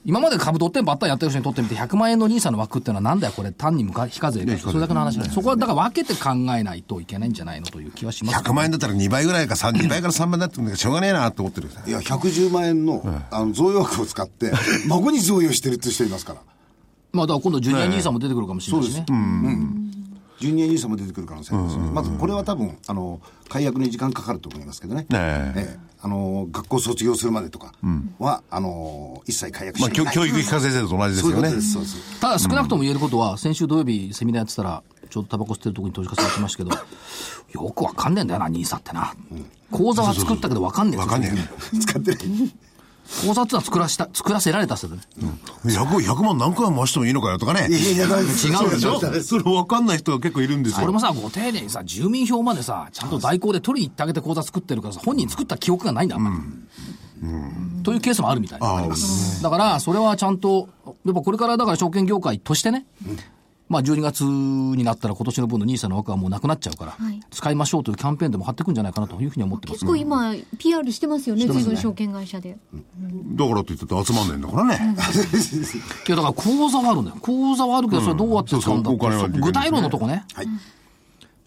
今まで株取ってばったりやってる人にとってみて、100万円のニーサの枠ってのはなんだよ、これ、単に無か非課税で、それだけの話だよ。そこはだから分けて考えないといけないんじゃないのという気はします。けど100万円だったら2倍ぐらいか3、2倍から3倍になってくるんだけど、しょうがねえなって思ってる。いや、110万円の、あの、贈与枠を使って、孫に贈与してるって人いますから。まあ、だから今度ジュニアニーサも出てくるかもしれないしね。ジュニアニーサも出てくる可能性ありますよね。まず、これは多分、あの、解約に時間かかると思いますけどね。ねえええあの、学校卒業するまでとかは、あの、一切解約しまあ、教育費課税制度と同じですよね。ただ少なくとも言えることは、先週土曜日セミナーやってたら、ちょうどタバコ吸ってるとこに投資家さんが来ましたけど、よくわかんねえんだよな、ニーサってな。口座は作ったけどわかんねえわかんねえ。使ってない。口座ってのは作らした、作らせられたっすよね。100, 100万何回も回してもいいのかよとかね。違うでしょ？それ分かんない人が結構いるんですよ。これもさ、ご丁寧にさ、住民票までさ、ちゃんと代行で取りに行ってあげて口座作ってるからさ、本人作った記憶がないんだ、あんまり。というケースもあるみたいだから、それはちゃんと、やっぱこれからだから証券業界としてね、まあ12月になったら今年の分の NISA の枠はもうなくなっちゃうから、はい使いましょうというキャンペーンでも貼ってくんじゃないかなというふうに思ってます結。構今、PR してますよね、随分証券会社で。だからって言って集まんないんだからね。いや、だから口座はあるんだよ。口座はあるけど、それどうやって使うんだってそうそうお金はそう具体論のとこね。はい。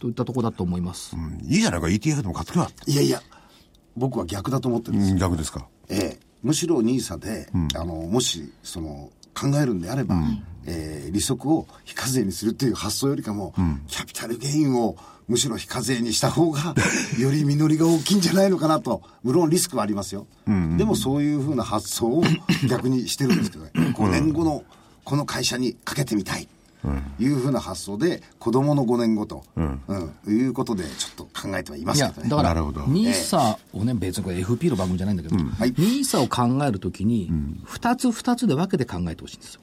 といったところだと思います。うんいいじゃないか、ETF でも買ってくわ。いやいや、僕は逆だと思ってるんですよ。逆ですか。ええむしろ NISA で、あの、もし、その、考えるんであれば、えー利息を非課税にするっていう発想よりかも、キャピタルゲインをむしろ非課税にした方が、より実りが大きいんじゃないのかなと。無論リスクはありますよ。でもそういうふうな発想を逆にしてるんですけどね。5年後のこの会社にかけてみたい。いうふうな発想で、子供の5年後と、うん。いうことで、ちょっと考えてはいますけど、ね。だから、なるほど。NISA をね、別にこれ FP の番組じゃないんだけど、はい。NISA を考えるときに、二つ二つで分けて考えてほしいんですよ。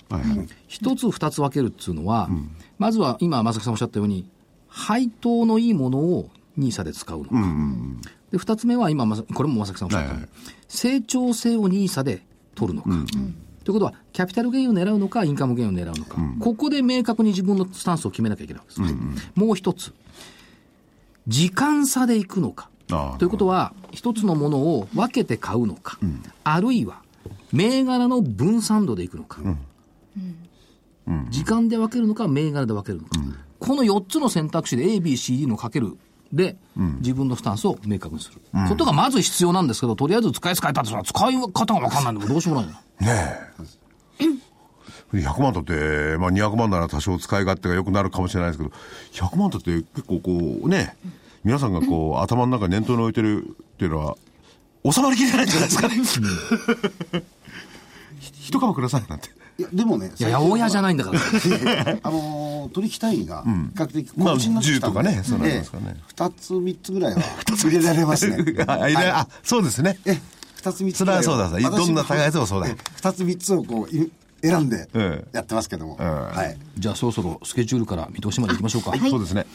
一つ二つ分けるっていうのは、まずは今、正木さんおっしゃったように、配当のいいものを NISA で使うのか。で、二つ目は今、まさこれも正木さんおっしゃったように、はい成長性を NISA で取るのか。ということは、キャピタルゲインを狙うのか、インカムゲインを狙うのか、ここで明確に自分のスタンスを決めなきゃいけないわけです。もう一つ、時間差でいくのか。ということは、一つのものを分けて買うのか、あるいは、銘柄の分散度でいくのか、時間で分けるのか、銘柄で分けるのか、この4つの選択肢で A、B、C、D のかけるで、自分のスタンスを明確にする、ことがまず必要なんですけど、とりあえず使い使えたってそれは使い方が分かんないんだからどうしようもないのねえ。100万だって、まあ200万なら多少使い勝手が良くなるかもしれないですけど、100万だって結構こうね、皆さんがこう頭の中に念頭に置いてるっていうのは、収まりきれないんじゃないですかね。ひ一株くださいなんて。いや、でもね、いや、八百屋じゃないんだから。あのー取引単位が比較的まあ小口になってきたんで。10とかねそうなりますからね2つ3つぐらいは入れられますね。あ、い。やあ、そうですね。え2つ3つそれはそうだぐらいどんな高いやつもそうだ2つ3つをこうい選んでええ。やってますけども、えはい。じゃあそろそろスケジュールから見通しまでいきましょうか。そうですね。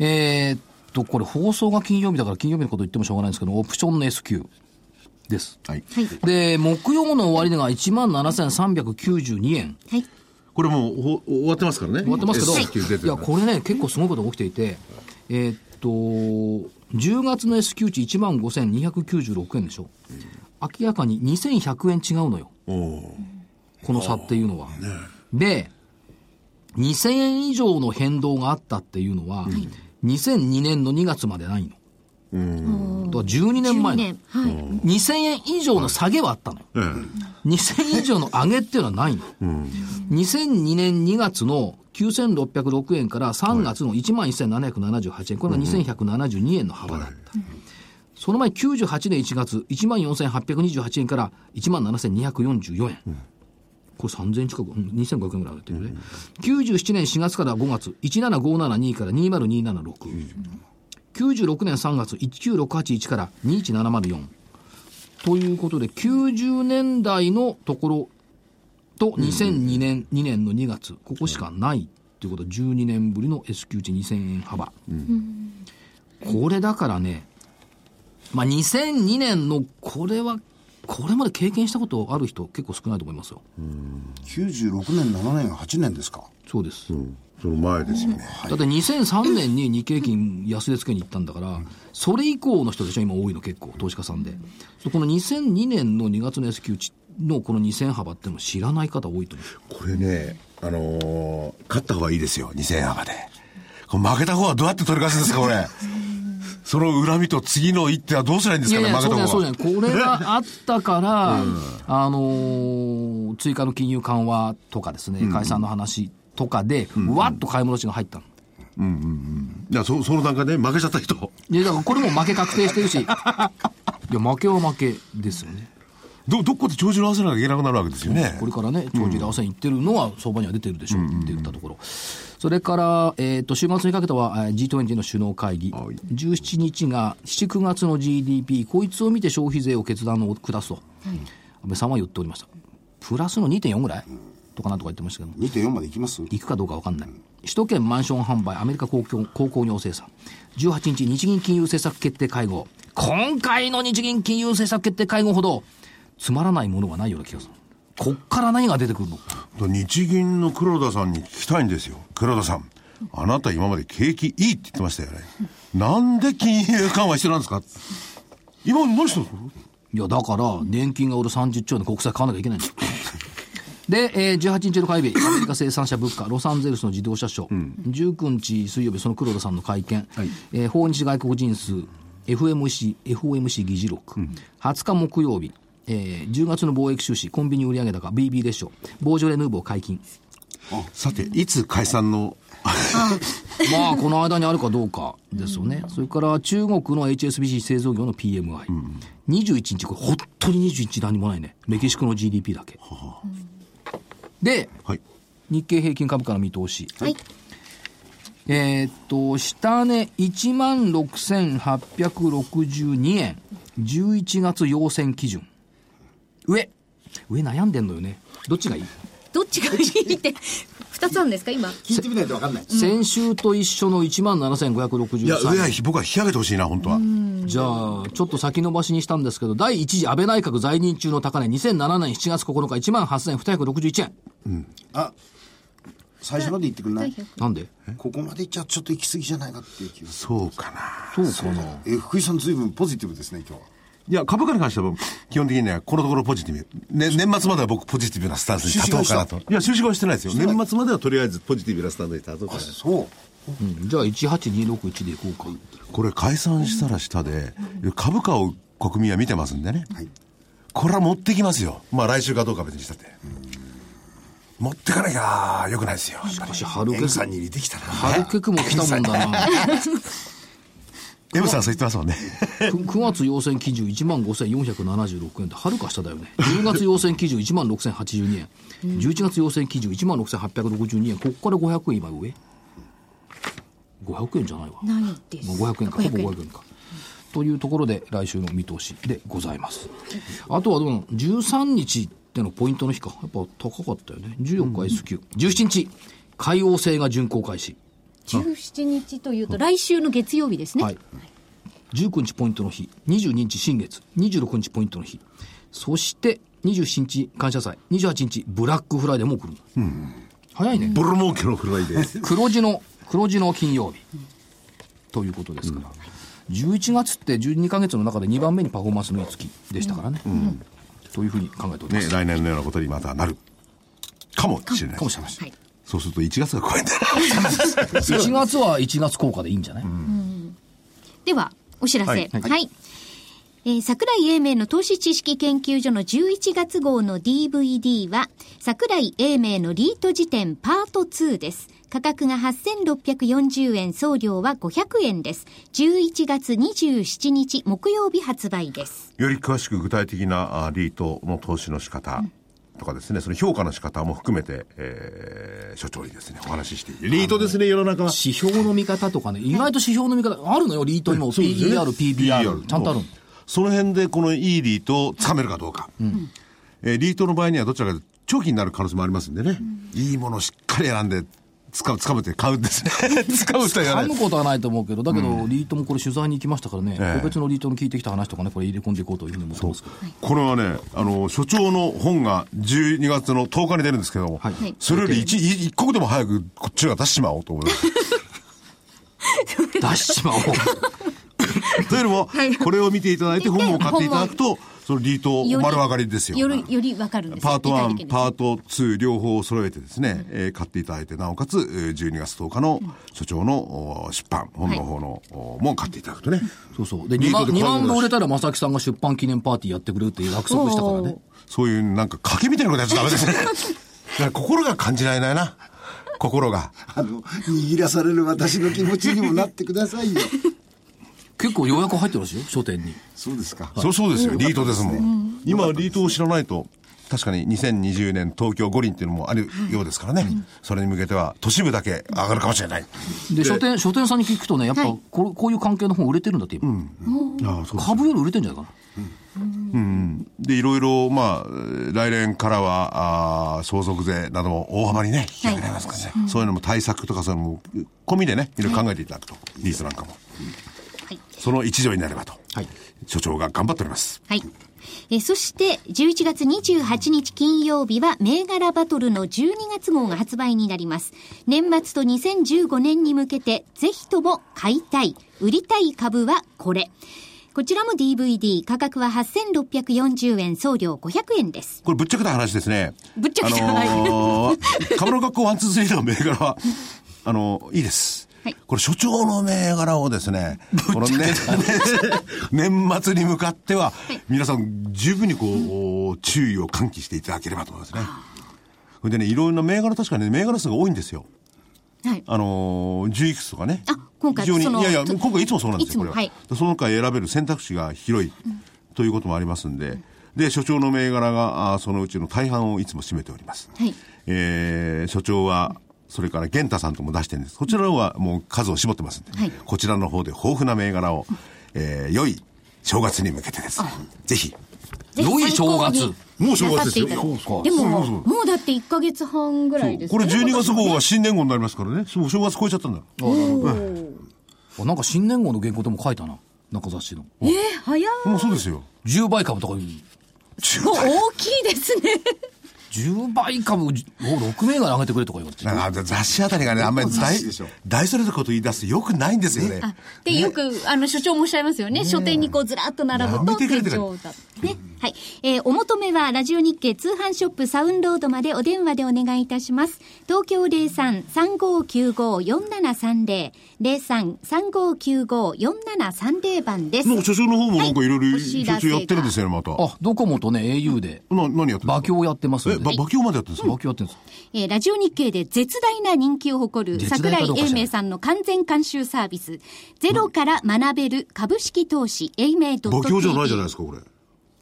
えーっと、これ放送が金曜日だから金曜日のこと言ってもしょうがないんですけど、オプションの S q です。はい。で、木曜の終値が17,392円。はい。これもうほ終わってますからね。終わってますけど、いや、これね、結構すごいことが起きていて、えーっと、10月の S q 値15,296円でしょ。明らかに2100円違うのよ。この差っていうのは。で、2000円以上の変動があったっていうのは、2002年の2月までないの。だから12年前12の。年。はい。2000円以上の下げはあったのよ。え2000円以上の上げっていうのはないの。2002年2月の9606円から3月の11,778円。これが2172円の幅だった。その前98年1月14,828円から17,244円。これ3000円近く、うん2500円ぐらい上がってるよね。97年4月から5月、17572から20276。96年3月、19681から21704。ということで、90年代のところと2002年、2年の2月、ここしかないということで、12年ぶりの S q 値2000円幅。これだからね、まあ、2002年のこれは、これまで経験したことある人結構少ないと思いますよ。96年7年8年ですかそうです。その前ですよね。だって2003年に日経金安値付けに行ったんだから、それ以降の人でしょ、今多いの結構、投資家さんで。この2002年の2月の S q 値のこの2000幅っていうのを知らない方多いと思う。これね、あのー勝った方がいいですよ、2000円幅で。負けた方はどうやって取り返すんですか、これ。その恨みと次の一手はどうしたらいいんですかね、いやいや、負けた方そうじゃない。これがあったから、あのー追加の金融緩和とかですね、解散の話とかで、わっと買い戻しが入ったの。いやそその段階で負けちゃった人。いや、だからこれも負け確定してるし、いや、負けは負けですよね。ど、どこで帳尻合わせなきゃいけなくなるわけですよね。これからね、長寿合わせに行ってるのは相場には出てるでしょうって言ったところ。それから、えっ、と、週末にかけてはえー G20 の首脳会議。はい17日が7、9月の GDP、こいつを見て消費税を決断を下すと。安倍さんは言っておりました。プラスの2.4ぐらい？とかなんとか言ってましたけども。2.4までいきます？行くかどうか分かんない。首都圏マンション販売、アメリカ公共公工業生産。18日、日銀金融政策決定会合。今回の日銀金融政策決定会合ほど、つまらないものはないような気がする。こっから何が出てくるの？日銀の黒田さんに聞きたいんですよ。黒田さん。あなた今まで景気いいって言ってましたよね。なんで金融緩和必要なんですか？今何してるんですかいや、だから、年金が俺30兆円の国債買わなきゃいけないんだよ。で、えー、18日の火曜日、アメリカ生産者物価、ロサンゼルスの自動車ショー、19日水曜日、その黒田さんの会見、えー訪日外国人数、FMC、FOMC 議事録、20日木曜日、えー10月の貿易収支、コンビニ売上高、BB レッショ、ボージョレ・ヌーボー解禁。さて、いつ解散の、まあ、この間にあるかどうかですよね。それから中国の HSBC 製造業の PMI。21日、これ本当に21日何もないね。メキシコの GDP だけ。で、はい。日経平均株価の見通し。はい。えーっと、下値16,862円。11月要請基準。上。上悩んでんのよね。どっちがいい、どっちがいいって、二つあるんですか、今。聞いてみないと分かんない。先週と一緒の17,563円。いや、上は、僕は引き上げてほしいな、本当は。じゃあ、ちょっと先延ばしにしたんですけど、第一次安倍内閣在任中の高値、2007年7月9日、18,261円。あ、最初まで言ってくんない？なんで？ここまでいっちゃちょっと行き過ぎじゃないかっていう気がする。そうかな。そうかな。え、福井さん随分ポジティブですね、今日は。いや、株価に関しては僕、基本的にね、このところポジティブ。ね、年末までは僕ポジティブなスタンスに立とうかなと。いや、収支はしてないですよ。年末まではとりあえずポジティブなスタンスに立とうかな。そう。うん、じゃあ、18261でいこうか。これ解散したら下で、株価を国民は見てますんでね。はい。これは持ってきますよ。まあ来週かどうかは別にしたって。持ってかなきゃ良くないですよ。しかし、春エケク、グさんに似てきたな。春ケクも来たもんだな。M さんそう言ってますもんね。9月要請基準15,476円で、はるか下だよね。10月要請基準16,082円。11月要請基準16,862円。ここから500円今上 ?500 円じゃないわ。ないです。まあ500円か、ほぼ500円500円か。というところで、来週の見通しでございます。あとはどうなの ?13 日ってのポイントの日か。やっぱ高かったよね。14日 S q。17日、海王星が巡航開始。17日というと、来週の月曜日ですね。はい。19日ポイントの日、22日新月、26日ポイントの日、そして27日感謝祭、28日ブラックフライデーも来る。早いね。ボロ儲けのフライデー。黒字の、黒字の金曜日。ということですから。11月って12ヶ月の中で2番目にパフォーマンスのいい月でしたからね。というふうに考えておりまね、す。来年のようなことにまたなる。かもしれない。かもしれません。はい。そうすると1月が超えて1 月は1月効果でいいんじゃない、では、お知らせ。ははいい。えー桜井英明の投資知識研究所の11月号の DVD は、桜井英明のリート辞典パート2です。価格が8640円、送料は500円です。11月27日木曜日発売です。より詳しく具体的なあリートの投資の仕方とかですね、その評価の仕方も含めて、えー、所長にですね、お話ししていてリートですね、世の中は。指標の見方とかね、意外と指標の見方、あるのよ、リートにも。そうですよね PER、PBR、ちゃんとあるの。その辺でこのいいリートをつかめるかどうか。えーリートの場合にはどちらかというと長期になる可能性もありますんでね。いいものをしっかり選んで、つかむ、つかむって買うんですね。つかむ人む。ことはないと思うけど、だけど、リートもこれ取材に行きましたからね、ええ個別のリートの聞いてきた話とかね、これ入れ込んでいこうというふうに思ってますけど。これはね、あの、所長の本が12月の10日に出るんですけども、はいそれより一一刻でも早くこっちが出しちまおうと思います。出しちまおう。というのも、これを見ていただいて本を買っていただくと、そのリートより丸分かりですよ。より、よりわかるんですパート1、具体的にパート2両方を揃えてですね、えー買っていただいて、なおかつ、えー12月10日の所長のお出版、本の方の、おも買っていただくとね。そうそう。で、2万リートで2万売れたら、正木さんが出版記念パーティーやってくれるっていう約束したからね。そういうなんか賭けみたいなことやっちゃダメですね。だから心が感じられないな。心が。あの、握らされる私の気持ちにもなってくださいよ。結構予約入ってるらしいよ、書店に。そうですか。そうそうですよ。リートですもん。今、リートを知らないと、確かに2020年東京五輪っていうのもあるようですからね。それに向けては、都市部だけ上がるかもしれない。で、書店、書店さんに聞くとね、やっぱはいこう、こういう関係の本売れてるんだって、今。ああ、そう株より売れてんじゃないかで、いろいろ、まあ、えー来年からは、あー相続税なども大幅にね、引き上げられますからね。そういうのも対策とか、そういうのも、込みでね、いろいろ考えていただくと。リースなんかも。はい。その一助になればと。はい。所長が頑張っております。はい。えーそして、11月28日金曜日は、銘柄バトルの12月号が発売になります。年末と2015年に向けて、ぜひとも買いたい、売りたい株はこれ。こちらも DVD、価格は8640円、送料500円です。これぶっちゃけた話ですね。ぶっちゃけた話あのー、株の学校123の銘柄は、あのーいいです。はいこれ所長の銘柄をですね、このね、年末に向かっては、皆さん十分にこう、注意を喚起していただければと思いますね。それでね、いろんな銘柄確かにね、銘柄数が多いんですよ。はい。あのー、10いくつとかね。あ今回非常に、いやいや、と今回いつもそうなんですよ、これは。はいその中選べる選択肢が広い、ということもありますんで、で、所長の銘柄が、あーそのうちの大半をいつも占めております。はいえー所長は、それから玄太さんとも出してるんです。こちらの方はもう数を絞ってますんで、はいこちらの方で豊富な銘柄を、えー良い正月に向けてですね、ぜひ、良い正月もう正月ですよでも、そうそうもうだって1ヶ月半ぐらいですこれ12月号はは新年号になりますからね、もう正月超えちゃったんだ。あなんか新年号の原稿でも書いたな。中雑誌の。えー、早い。もうそうですよ。10倍株とかいう。も う大きいですね。10倍株を6銘柄上げてくれとか言われて。なんか雑誌あたりがね、あんまり大大それたこと言い出すとよくないんですよね。あで、よく、あの、所長もおっしゃいますよね。書店にこう、ずらっと並ぶやと手帳だ。ね。はい。えーお求めは、ラジオ日経通販ショップサウンロードまでお電話でお願いいたします。東京03-3595-4730。03-3595-4730番です。なんか所長の方もなんかいろいろはいお知らせが所長やってるんですよね、また。あ、ドコモとね、au で、な、何やってるんですか？馬鏡やってますえ、んで。ば馬鏡までやってるんですか？馬鏡やってるんですえーラジオ日経で絶大な人気を誇る絶桜井英明さんの完全監修サービス、ゼロから学べる株式投資、英明 .tv。馬鏡じゃないじゃないですか、これ。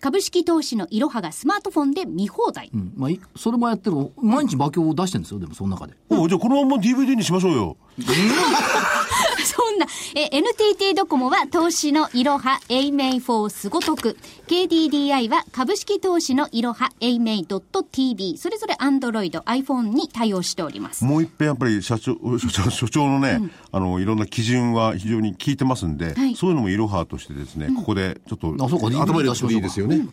株式投資のいろはがスマートフォンで見放題。うん。まあ、いそれもやってる。毎日馬鏡を出してるんですよ、でもその中で。おじゃあこのまま DVD にしましょうよ。そんな、え、NTT ドコモは投資のいろは、英明フォースごとく。KDDI は株式投資のいろは、英明 .tv。それぞれ Android、iPhone に対応しております。もう一遍やっぱり社長、所長所長のね、あの、いろんな基準は非常に効いてますんで、はい。そういうのもいろはとしてですね、ここでちょっと、あそうか頭に入れて出しましょうかいいですよね。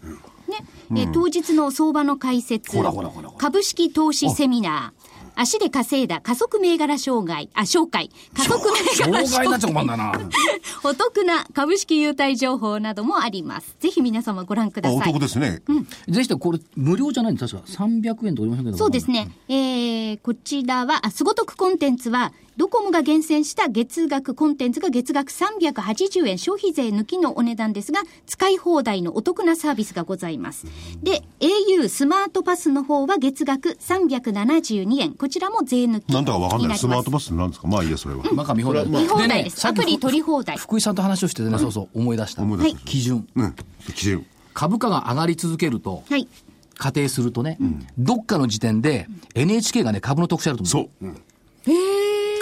ね、え当日の相場の解説。ほらほらほらほら。株式投資セミナー足で稼いだ加速銘柄障害あ紹介加速銘柄障害になっちゃ紹介困んだな。お得な株式優待情報などもありますぜひ皆様ご覧ください得ですね。ぜひともこれ、無料じゃないんです確か。300円とか400円とか。そうです。ね。えー、こちらは、あ、すごとくコンテンツは、ドコモが厳選した月額、コンテンツが月額380円、消費税抜きのお値段ですが、使い放題のお得なサービスがございます。で、au スマートパスの方は月額372円。こちらも税抜きなんだかわかんない。スマートパパスって何ですか？まあいいや、それは。なんか見放題。見放題ですさっきアプリ取り放題福井さんと話をしててね、そうそう、思い出した。思い出した基準。うん。基準。株価が上がり続けると、はい。仮定するとね、どっかの時点で NHK がね、株の特集あると思う。そう。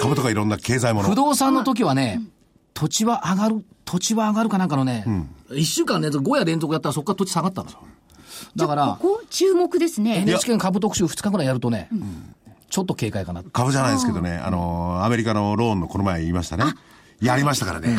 株とかいろんな経済もの。不動産の時はね、土地は上がる、土地は上がるかなんかのね、一週間連続、5夜連続やったらそこから土地下がったの。だから、ここ、注目ですね。NHK の株特集2日ぐらいやるとね、ちょっと警戒かな。株じゃないですけどね、あのー、アメリカのローンのこの前言いましたね。やりましたからね。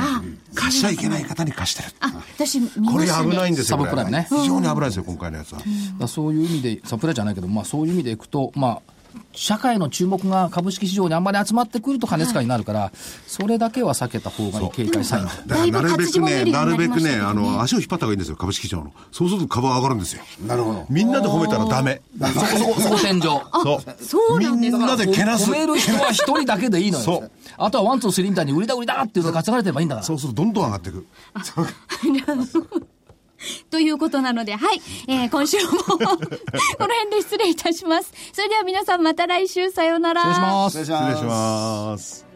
貸しちゃいけない方に貸してる。あ、私これ。危ないんですよ。サブプライムねこれ非常に危ないですよ、今回のやつは。そういう意味で、サプライじゃないけど、まあそういう意味でいくと、まあ、社会の注目が株式市場にあんまり集まってくると過熱感になるから、それだけは避けた方がいい警戒サイン。だからなるべくね、なるべくね、あの、足を引っ張った方がいいんですよ、株式市場の。そうすると株は上がるんですよ。なるほど。みんなで褒めたらダメ。そこそこ、そこ天井。そう。そうなんですみんなでけなす褒。める人は一人だけでいいのよ。そうあとは one、two、three みたいに売りだ売りだっていうのが担がれてればいいんだから。そうするとどんどん上がっていく。ということなので、はい。えー今週も、この辺で失礼いたします。それでは皆さんまた来週さようなら。失礼します。失礼し失礼します。ます。